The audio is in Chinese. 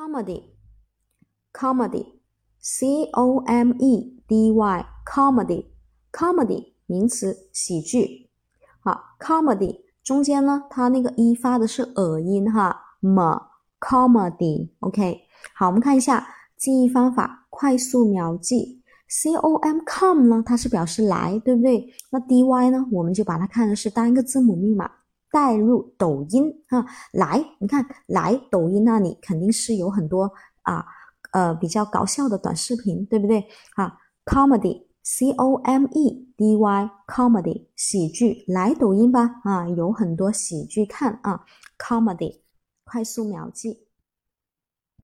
comedy，comedy，c o m e d y，comedy，comedy 名词，喜剧。好，comedy 中间呢，它那个一发的是耳音哈，m，comedy，OK。好，我们看一下记忆方法，快速秒记。c o m come 呢，它是表示来，对不对？那 d y 呢，我们就把它看的是单个字母密码。带入抖音啊，来，你看，来抖音那里肯定是有很多啊，呃，比较搞笑的短视频，对不对？啊，comedy，c o m e d y，comedy，喜剧，来抖音吧，啊，有很多喜剧看啊，comedy，快速秒记。